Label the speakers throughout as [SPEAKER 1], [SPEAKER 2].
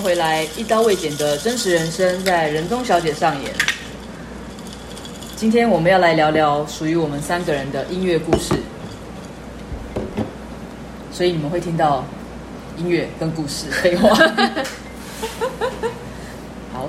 [SPEAKER 1] 回来，一刀未剪的真实人生在人中小姐上演。今天我们要来聊聊属于我们三个人的音乐故事，所以你们会听到音乐跟故事废话。好。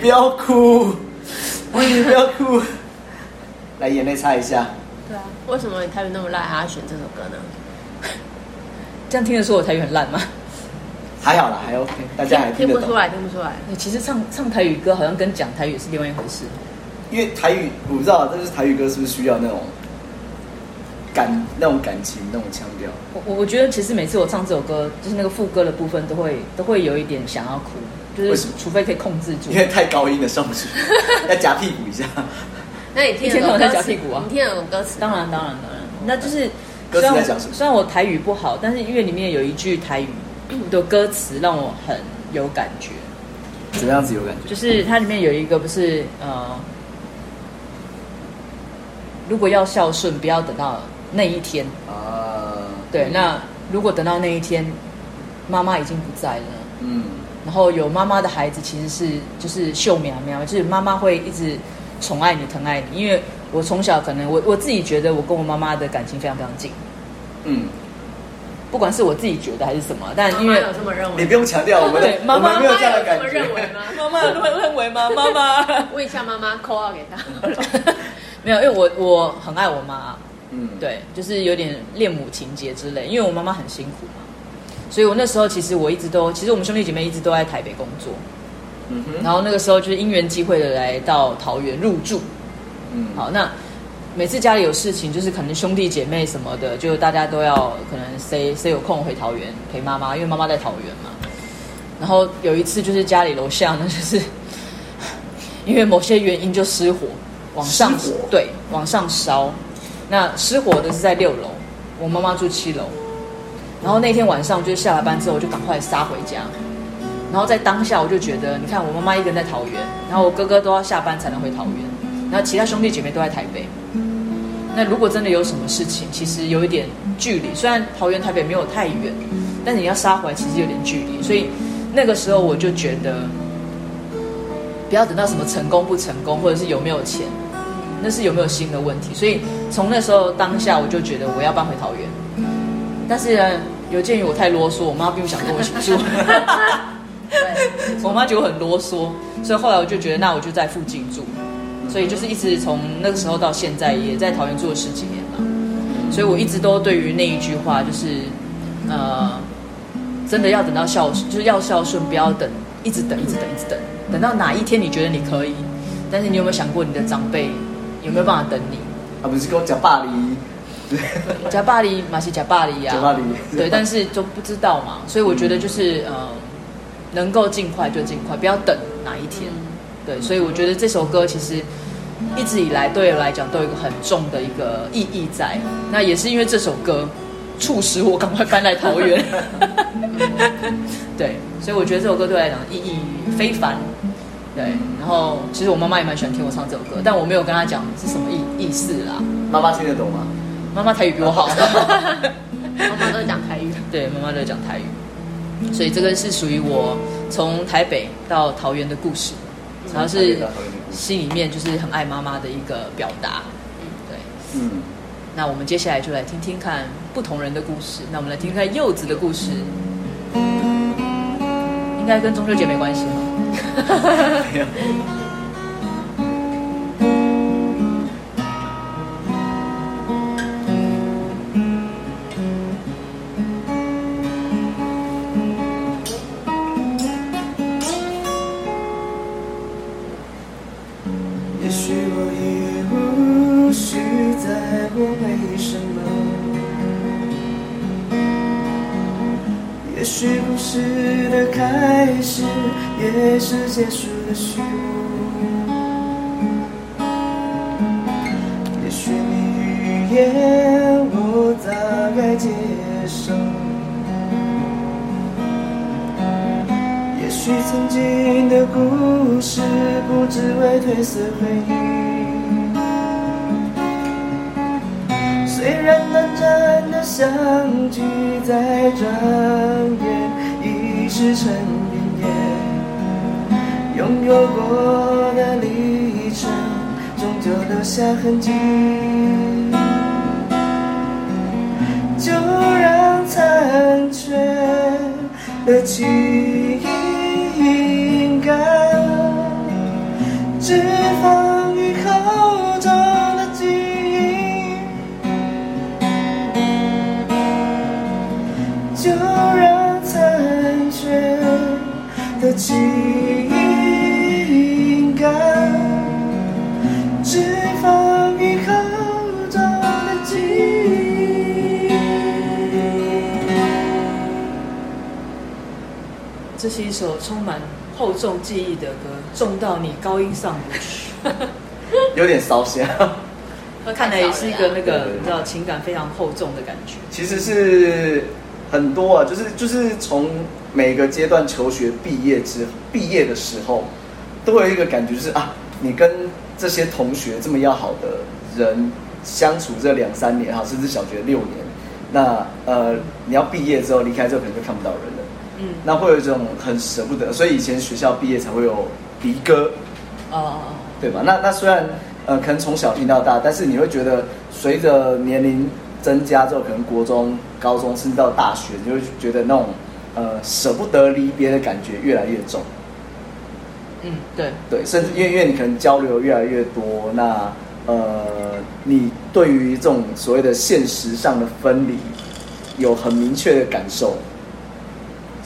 [SPEAKER 2] 不要哭，你不要哭，来眼泪擦一下。
[SPEAKER 3] 对啊，为什么你台语那么烂，还要选这首歌呢？
[SPEAKER 1] 这样听得出我台语很烂吗？
[SPEAKER 2] 还好啦，还 OK，大家还听得懂。
[SPEAKER 3] 听不出来，听不出来。
[SPEAKER 1] 其实唱唱台语歌好像跟讲台语是另外一回事。
[SPEAKER 2] 因为台语我不知道，但是台语歌是不是需要那种感、那种感情、那种腔调？
[SPEAKER 1] 我我觉得其实每次我唱这首歌，就是那个副歌的部分，都会都会有一点想要哭。就是，除非可以控制住，
[SPEAKER 2] 因为太高音了上不去，要夹屁股一下。
[SPEAKER 3] 那你听
[SPEAKER 1] 一天到晚在夹屁股啊？
[SPEAKER 3] 你听得懂歌词？
[SPEAKER 1] 当然，当然，当然。那就是
[SPEAKER 2] 歌词在讲什么？
[SPEAKER 1] 虽然我台语不好，但是因为里面有一句台语的歌词让我很有感觉。
[SPEAKER 2] 怎么样子有感觉？
[SPEAKER 1] 就是它里面有一个不是呃，如果要孝顺，不要等到那一天啊。对，那如果等到那一天，妈妈已经不在了，嗯。然后有妈妈的孩子其实是就是秀苗苗，就是妈妈会一直宠爱你、疼爱你。因为我从小可能我我自己觉得我跟我妈妈的感情非常非常近，嗯，不管是我自己觉得还是什么，但因为
[SPEAKER 3] 妈妈有这么认为，
[SPEAKER 2] 你不用强调，我们妈妈没有这样的感觉。
[SPEAKER 3] 认为吗？
[SPEAKER 1] 妈妈有这么认为吗？妈妈
[SPEAKER 3] 问一下妈妈，call out 给他。
[SPEAKER 1] 没有，因为我我很爱我妈，嗯，对，就是有点恋母情结之类，因为我妈妈很辛苦嘛。所以，我那时候其实我一直都，其实我们兄弟姐妹一直都在台北工作。嗯哼。然后那个时候就是因缘际会的来到桃园入住。嗯。好，那每次家里有事情，就是可能兄弟姐妹什么的，就大家都要可能谁谁有空回桃园陪妈妈，因为妈妈在桃园嘛。然后有一次就是家里楼下呢，就是因为某些原因就失火，往上
[SPEAKER 2] 火，
[SPEAKER 1] 对，往上烧。那失火的是在六楼，我妈妈住七楼。然后那天晚上，就是下了班之后，我就赶快杀回家。然后在当下，我就觉得，你看我妈妈一个人在桃园，然后我哥哥都要下班才能回桃园，然后其他兄弟姐妹都在台北。那如果真的有什么事情，其实有一点距离，虽然桃园台北没有太远，但你要杀回来，其实有点距离。所以那个时候我就觉得，不要等到什么成功不成功，或者是有没有钱，那是有没有心的问题。所以从那时候当下，我就觉得我要搬回桃园。但是呢，有鉴于我太啰嗦，我妈并不想跟我一起住。我妈觉得我很啰嗦，所以后来我就觉得，那我就在附近住。所以就是一直从那个时候到现在，也在桃园住了十几年了。所以我一直都对于那一句话，就是呃，真的要等到孝顺，就是要孝顺，不要等，一直等，一直等，一直等，等到哪一天你觉得你可以，但是你有没有想过你的长辈有没有办法等你？
[SPEAKER 2] 啊，不是跟我讲巴黎，
[SPEAKER 1] 假巴黎马是假巴黎呀，
[SPEAKER 2] 假巴黎。
[SPEAKER 1] 对，但是就不知道嘛，所以我觉得就是、嗯、呃，能够尽快就尽快，不要等哪一天。嗯、对，所以我觉得这首歌其实一直以来对我来讲都有一个很重的一个意义在。那也是因为这首歌促使我赶快搬来桃园。对，所以我觉得这首歌对我来讲意义非凡。对，然后其实我妈妈也蛮喜欢听我唱这首歌，但我没有跟她讲是什么意意思啦。
[SPEAKER 2] 妈妈听得懂吗？
[SPEAKER 1] 妈妈台语比我好。
[SPEAKER 3] 妈妈都讲台语。
[SPEAKER 1] 对，妈妈都讲台语，所以这个是属于我从台北到桃园的故事，主要是心里面就是很爱妈妈的一个表达。嗯，对。嗯，那我们接下来就来听听看不同人的故事。那我们来听听看柚子的故事，应该跟中秋节没关
[SPEAKER 2] 系吗？我已无需再问为什么，也许故事的开始。也是结束的序幕。也许你预言我大概接受。也许曾经的故事不只为褪色回忆。虽然短暂的相聚，在转眼已是成云烟。拥有过的历程，终究留下痕迹。就让残缺的记忆干，只放
[SPEAKER 1] 这是一首充满厚重记忆的歌，重到你高音上不去，
[SPEAKER 2] 有点烧香。
[SPEAKER 1] 那 看来也是一个那个你知道情感非常厚重的感觉。
[SPEAKER 2] 其实是很多啊，就是就是从每个阶段求学毕业之毕业的时候，都会有一个感觉，就是啊，你跟这些同学这么要好的人相处这两三年哈，甚至小学六年，那呃，你要毕业之后离开之后，可能就看不到人了。嗯，那会有一种很舍不得，所以以前学校毕业才会有离歌，哦，对吧？那那虽然呃，可能从小听到大，但是你会觉得随着年龄增加之后，可能国中、高中甚至到大学，你会觉得那种呃舍不得离别的感觉越来越重。
[SPEAKER 1] 嗯，对
[SPEAKER 2] 对，甚至因为因为你可能交流越来越多，那呃，你对于这种所谓的现实上的分离有很明确的感受。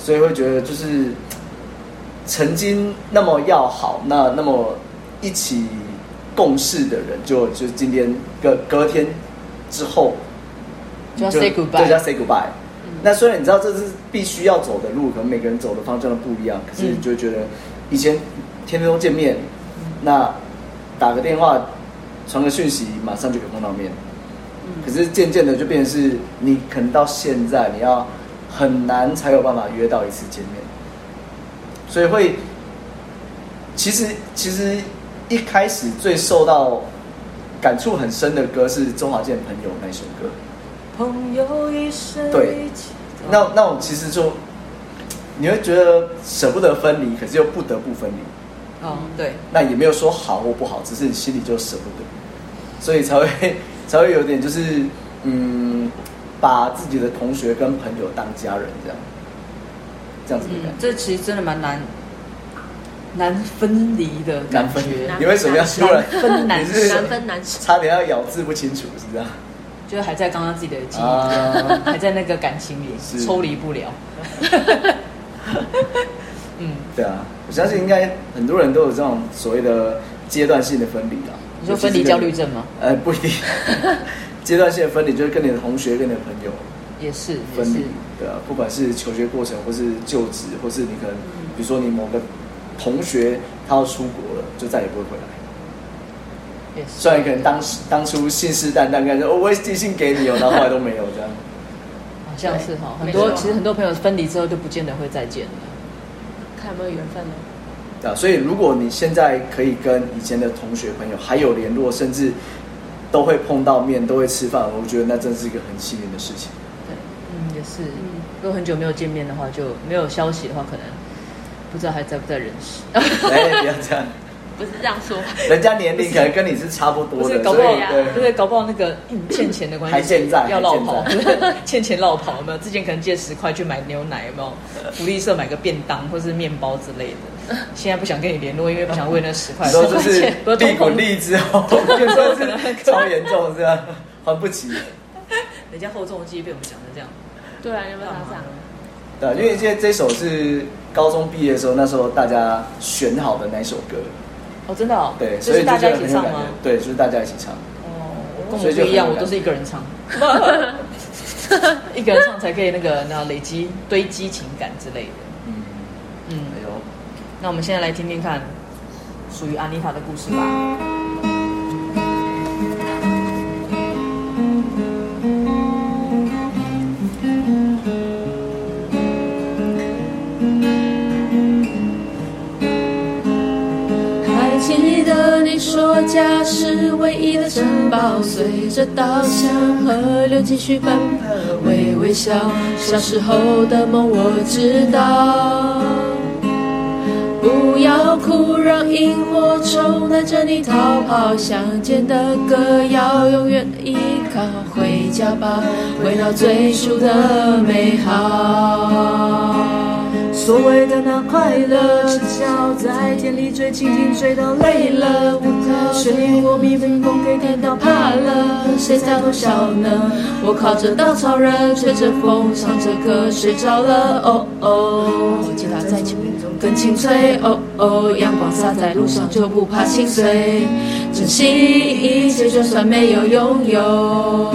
[SPEAKER 2] 所以会觉得，就是曾经那么要好，那那么一起共事的人就，就就今天隔隔天之后
[SPEAKER 1] 就要 say goodbye，
[SPEAKER 2] 就要 say goodbye。嗯、那虽然你知道这是必须要走的路，可能每个人走的方向都不一样，可是你就会觉得以前天天都见面，嗯、那打个电话、传个讯息，马上就可以碰到面。嗯、可是渐渐的就变成是，你可能到现在你要。很难才有办法约到一次见面，所以会，其实其实一开始最受到感触很深的歌是周华健《朋友》那首歌。朋友一生对，那那我其实就你会觉得舍不得分离，可是又不得不分离。
[SPEAKER 1] 哦，对，
[SPEAKER 2] 那也没有说好或不好，只是你心里就舍不得，所以才会才会有点就是嗯。把自己的同学跟朋友当家人，这样，这样子的感觉。
[SPEAKER 1] 嗯，这其实真的蛮难难分离的感觉。
[SPEAKER 2] 难分，你为什么要突然
[SPEAKER 1] 分难？
[SPEAKER 2] 是
[SPEAKER 3] 难分难舍，
[SPEAKER 2] 差点要咬字不清楚，是这样。
[SPEAKER 1] 就还在刚刚自己的记忆，啊、还在那个感情里抽离不了。
[SPEAKER 2] 嗯，对啊，我相信应该很多人都有这种所谓的阶段性的分离啊。
[SPEAKER 1] 你说分离焦虑症吗？
[SPEAKER 2] 呃，不一定。阶段性的分离就是跟你的同学、跟你的朋友
[SPEAKER 1] 也是
[SPEAKER 2] 分离，对啊，不管是求学过程，或是就职，或是你可能，比如说你某个同学他要出国了，就再也不会回来。
[SPEAKER 1] 也是。
[SPEAKER 2] 虽然可能当时当初信誓旦旦，跟说我会寄信给你哦，然后后来都没有这样。
[SPEAKER 1] 好像是哈，很多其实很多朋友分离之后就不见得会再见了，
[SPEAKER 3] 看有没有缘分呢？
[SPEAKER 2] 对啊，所以如果你现在可以跟以前的同学朋友还有联络，甚至。都会碰到面，都会吃饭，我觉得那真是一个很幸运的事情。
[SPEAKER 1] 对，嗯，也是。如果很久没有见面的话，就没有消息的话，可能不知道还在不在人世。
[SPEAKER 2] 哎，不要这样。
[SPEAKER 3] 不是这样说。
[SPEAKER 2] 人家年龄可能跟你是差不多的，
[SPEAKER 1] 搞不好对，对，搞不好那个欠钱的关系
[SPEAKER 2] 还欠债，
[SPEAKER 1] 要落跑，欠钱落跑有没有？之前可能借十块去买牛奶，有没有？福利社买个便当或是面包之类的。现在不想跟你联络，因为不想为那十块。
[SPEAKER 2] 说就是利滚利之后，有时候可能超严重，是吧还不起。
[SPEAKER 1] 人家厚重的记忆被我们讲成这样。
[SPEAKER 3] 对啊，有没有这
[SPEAKER 2] 样？对，因为这这首是高中毕业的时候，那时候大家选好的那首歌。
[SPEAKER 1] 哦，真的哦，
[SPEAKER 2] 对，所以
[SPEAKER 1] 大家一起唱吗？
[SPEAKER 2] 对，就是大家一起唱。
[SPEAKER 1] 哦，跟我不一样，我都是一个人唱。一个人唱才可以那个那累积堆积情感之类的。嗯嗯，哎呦，那我们现在来听听看属于安妮塔的故事吧。
[SPEAKER 4] 随着稻香河流继续奔跑，微微笑。小时候的梦我知道，不要哭，让萤火虫带着你逃跑。乡间的歌谣，永远的依靠，回家吧，回到最初的美好。所谓的那快乐，赤脚在田里追蜻蜓，追到累了，无头睡过蜜蜂，风给电到怕了，谁在偷笑呢？我靠着稻草人，吹着风，唱着歌，睡着了。哦哦，吉他在琴中更清脆。哦哦，阳光洒在路上就不怕心碎，珍惜一切，就算没有拥有。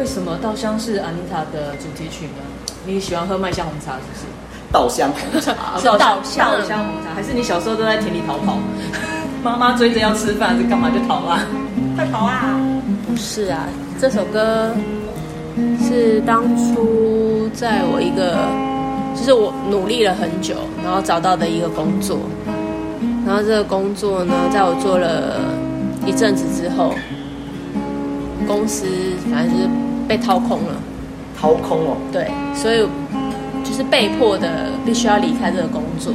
[SPEAKER 1] 为什么稻香是安妮塔的主题曲呢？你喜欢喝麦香红茶是不是？
[SPEAKER 2] 稻香红茶
[SPEAKER 1] 是稻香稻香红茶，还是你小时候都在田里逃跑？妈妈追着要吃饭，是干嘛就逃啊？快逃啊！
[SPEAKER 3] 不是啊，这首歌。是当初在我一个，就是我努力了很久，然后找到的一个工作，然后这个工作呢，在我做了一阵子之后，公司反正就是被掏空了，
[SPEAKER 2] 掏空了，
[SPEAKER 3] 对，所以就是被迫的必须要离开这个工作。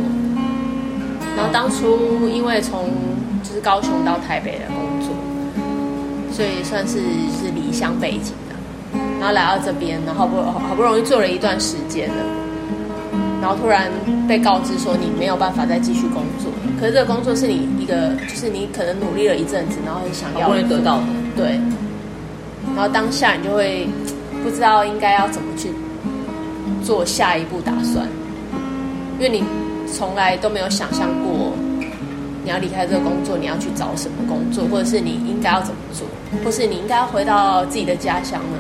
[SPEAKER 3] 然后当初因为从就是高雄到台北的工作，所以算是是离乡背景的。然后来到这边，然后不好不容易做了一段时间了，然后突然被告知说你没有办法再继续工作。可是这个工作是你一个，就是你可能努力了一阵子，然后想要
[SPEAKER 1] 得到的，
[SPEAKER 3] 对。然后当下你就会 不知道应该要怎么去做下一步打算，因为你从来都没有想象过你要离开这个工作，你要去找什么工作，或者是你应该要怎么做，或是你应该要回到自己的家乡呢？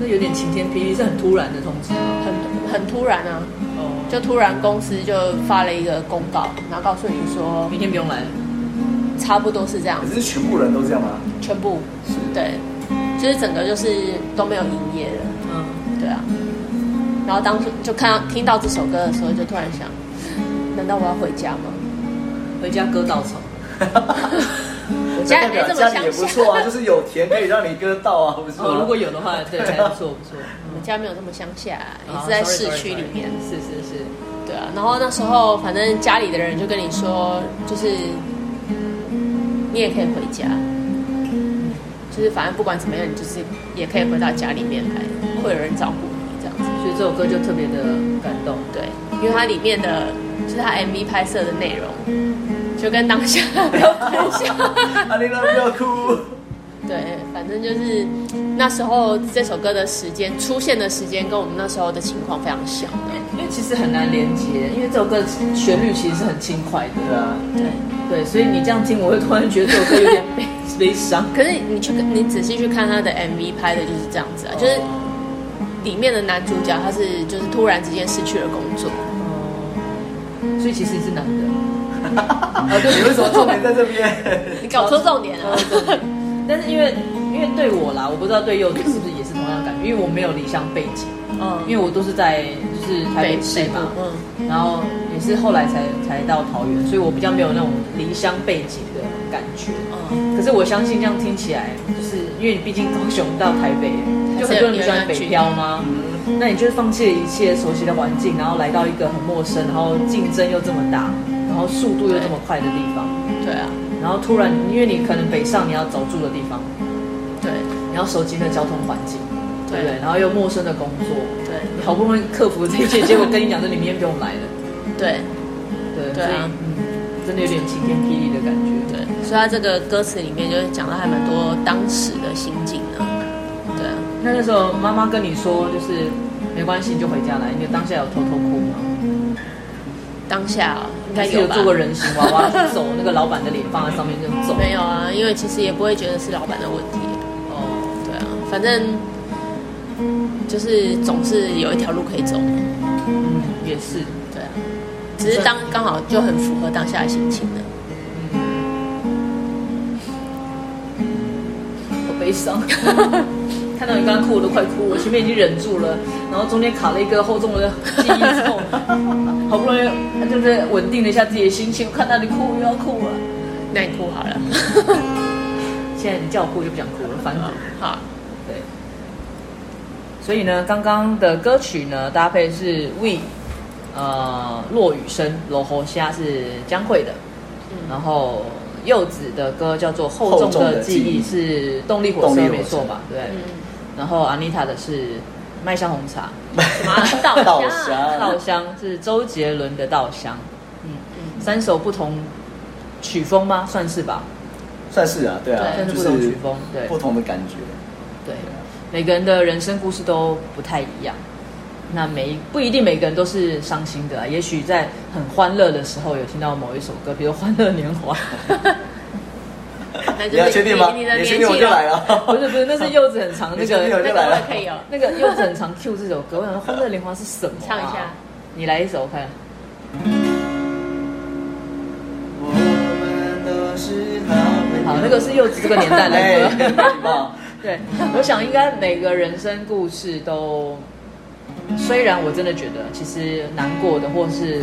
[SPEAKER 1] 那有点晴天霹雳，是很突然的通知吗？
[SPEAKER 3] 很很突然啊！哦，就突然公司就发了一个公告，然后告诉你说
[SPEAKER 1] 明天不用来了。
[SPEAKER 3] 差不多是这样。
[SPEAKER 2] 可是全部人都这样吗？
[SPEAKER 3] 全部是，对，就是整个就是都没有营业了。嗯，对啊。然后当初就看到听到这首歌的时候，就突然想，难道我要回家吗？
[SPEAKER 1] 回家割稻草。
[SPEAKER 3] 家
[SPEAKER 2] 代表
[SPEAKER 3] 没这么
[SPEAKER 2] 家里也不
[SPEAKER 3] 乡
[SPEAKER 2] 错啊，就是有田可以让你割稻啊，
[SPEAKER 1] 如果有的话，对，还不错不错。
[SPEAKER 3] 我们家没有这么乡下，也
[SPEAKER 1] 啊
[SPEAKER 3] 是在市区里面。
[SPEAKER 1] 是是是。
[SPEAKER 3] 对啊，然后那时候反正家里的人就跟你说，就是你也可以回家，就是反正不管怎么样，你就是也可以回到家里面来，会有人照顾你这样子。
[SPEAKER 1] 所以这首歌就特别的感动。
[SPEAKER 3] 对，因为它里面的就是它 MV 拍摄的内容，就跟当下 不要
[SPEAKER 2] 哭。
[SPEAKER 3] 对，反正就是那时候这首歌的时间出现的时间跟我们那时候的情况非常像的。
[SPEAKER 1] 因为其实很难连接，因为这首歌旋律其实是很轻快的。
[SPEAKER 2] 对啊，
[SPEAKER 3] 对，
[SPEAKER 1] 对，所以你这样听，我会突然觉得这首歌有点悲 悲伤。
[SPEAKER 3] 可是你去你仔细去看他的 MV 拍的就是这样子啊，就是里面的男主角他是就是突然之间失去了工作，
[SPEAKER 1] 哦，所以其实是男的。
[SPEAKER 2] 啊，对，你为什么重点在这边？
[SPEAKER 3] 你搞错重点了。
[SPEAKER 1] 但是因为因为对我啦，我不知道对柚子是不是也是同样的感觉，因为我没有离乡背景，
[SPEAKER 3] 嗯，
[SPEAKER 1] 因为我都是在就是台北市嘛，
[SPEAKER 3] 嗯，
[SPEAKER 1] 然后也是后来才才到桃园，所以我比较没有那种离乡背景的感觉。
[SPEAKER 3] 嗯，
[SPEAKER 1] 可是我相信这样听起来，就是因为你毕竟高雄到台北，就很多人你喜欢北漂吗？那你就是放弃了一切熟悉的环境，然后来到一个很陌生，然后竞争又这么大，然后速度又这么快的地方。
[SPEAKER 3] 对啊，
[SPEAKER 1] 然后突然，因为你可能北上，你要找住的地方，
[SPEAKER 3] 对，
[SPEAKER 1] 你要熟悉的交通环境，对不对？然后又陌生的工作，
[SPEAKER 3] 对，
[SPEAKER 1] 你好不容易克服这一切，结果跟你讲说你明天不用来了，
[SPEAKER 3] 对，
[SPEAKER 1] 对，
[SPEAKER 3] 对啊，
[SPEAKER 1] 嗯，真的有点晴天霹雳的感觉，
[SPEAKER 3] 对。所以他这个歌词里面就是讲到还蛮多当时的心境的，对啊。
[SPEAKER 1] 那那时候妈妈跟你说，就是没关系，你就回家来。你当下有偷偷哭吗？
[SPEAKER 3] 当下应该
[SPEAKER 1] 有
[SPEAKER 3] 有吧
[SPEAKER 1] 做过人形娃娃，去走那个老板的脸放在上面这样走。
[SPEAKER 3] 没有啊，因为其实也不会觉得是老板的问题。
[SPEAKER 1] 哦，
[SPEAKER 3] 对啊，反正就是总是有一条路可以走。
[SPEAKER 1] 嗯，也是，
[SPEAKER 3] 对啊，只是当刚好就很符合当下的心情的。
[SPEAKER 1] 好悲伤。看到你刚刚哭，我都快哭。我前面已经忍住了，然后中间卡了一个厚重的记忆之后，好不容易他就是稳定了一下自己的心情。我看到你哭，又要哭了。
[SPEAKER 3] 那你哭好了。
[SPEAKER 1] 现在你叫我哭就不想哭了，烦死了。
[SPEAKER 3] 好，
[SPEAKER 1] 对。所以呢，刚刚的歌曲呢，搭配是 We，呃，落雨声，罗喉虾是江蕙的，嗯、然后柚子的歌叫做《厚重的记忆》，是动力火车，没错吧？对。嗯。然后阿妮塔的是麦香红茶，
[SPEAKER 3] 什么稻
[SPEAKER 2] 稻
[SPEAKER 3] 香？
[SPEAKER 1] 稻香是周杰伦的稻香，嗯。嗯，三首不同曲风吗？算是吧，
[SPEAKER 2] 算是啊，对啊，
[SPEAKER 1] 算是不同曲风，对，
[SPEAKER 2] 不同的感觉，
[SPEAKER 1] 对，每个人的人生故事都不太一样，那每不一定每个人都是伤心的啊，也许在很欢乐的时候有听到某一首歌，比如《欢乐年华》。
[SPEAKER 3] 你
[SPEAKER 2] 要确定吗？你确定我就来了。
[SPEAKER 1] 不是不是，那是柚子很长 那个，
[SPEAKER 2] 那个
[SPEAKER 3] 可以哦。
[SPEAKER 1] 那个柚子很长 Q 这首歌，我想说《欢乐年华》是什么？
[SPEAKER 3] 唱一下，
[SPEAKER 1] 你来一首我看。
[SPEAKER 2] 我们都是好。
[SPEAKER 1] 好，那个是柚子这个年代的
[SPEAKER 2] 歌。
[SPEAKER 1] 对，我想应该每个人生故事都，虽然我真的觉得，其实难过的或是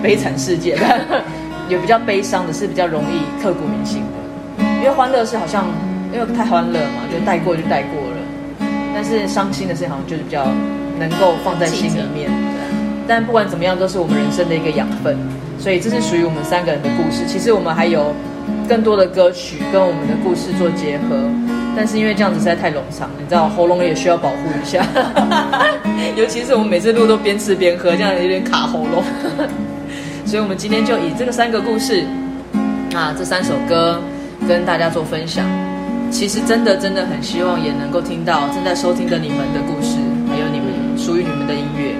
[SPEAKER 1] 悲惨世界的，有比较悲伤的，是比较容易刻骨铭心的。因为欢乐是好像，因为太欢乐嘛，就带过就带过了。但是伤心的事情好像就是比较能够放在心里面。但不管怎么样，都是我们人生的一个养分。所以这是属于我们三个人的故事。其实我们还有更多的歌曲跟我们的故事做结合。但是因为这样子实在太冗长，你知道喉咙也需要保护一下。尤其是我们每次录都边吃边喝，这样有点卡喉咙。所以我们今天就以这个三个故事啊，这三首歌。跟大家做分享，其实真的真的很希望也能够听到正在收听的你们的故事，还有你们属于你们的音乐。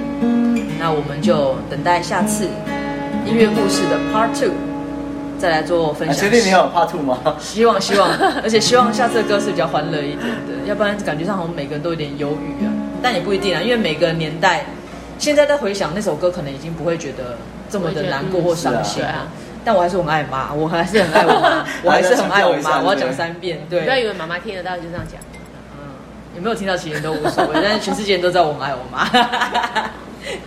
[SPEAKER 1] 那我们就等待下次音乐故事的 Part Two，再来做分享。
[SPEAKER 2] 确定你有 Part Two 吗？
[SPEAKER 1] 希望希望，而且希望下次的歌是比较欢乐一点的，要不然感觉上好像每个人都有点忧郁啊。但也不一定啊，因为每个年代现在在回想那首歌，可能已经不会觉得这么的难过或伤心啊。但我还是很爱妈，我还是很爱我妈，我还是很爱我妈。我要讲三遍，对。
[SPEAKER 3] 不要以为妈妈听得到就这样讲。
[SPEAKER 1] 嗯，有没有听到其实都无所谓，但是全世界人都知道我很爱我妈。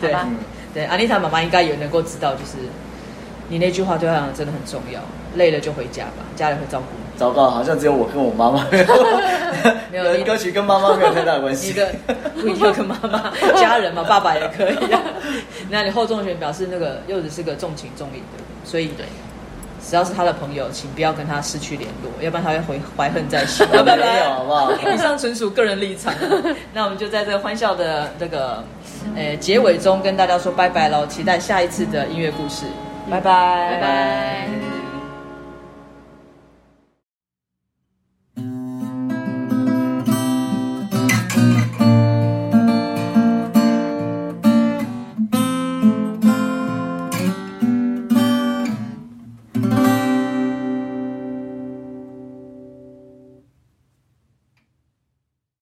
[SPEAKER 1] 对对，安妮塔妈妈应该也能够知道，就是你那句话对他来讲真的很重要。累了就回家吧，家里会照顾你。
[SPEAKER 2] 糟糕，好像只有我跟我妈妈
[SPEAKER 1] 没有你
[SPEAKER 2] 歌曲跟妈妈没有太大关系。
[SPEAKER 1] 一个不一定要跟妈妈、家人嘛，爸爸也可以、啊。那你后重选表示那个柚子是个重情重义的，所以对，只要是他的朋友，请不要跟他失去联络，要不然他会回怀恨在心。拜拜，
[SPEAKER 2] 好不好？
[SPEAKER 1] 以上纯属个人立场。那我们就在这个欢笑的这个呃结尾中跟大家说拜拜喽，期待下一次的音乐故事，拜拜，
[SPEAKER 3] 拜拜。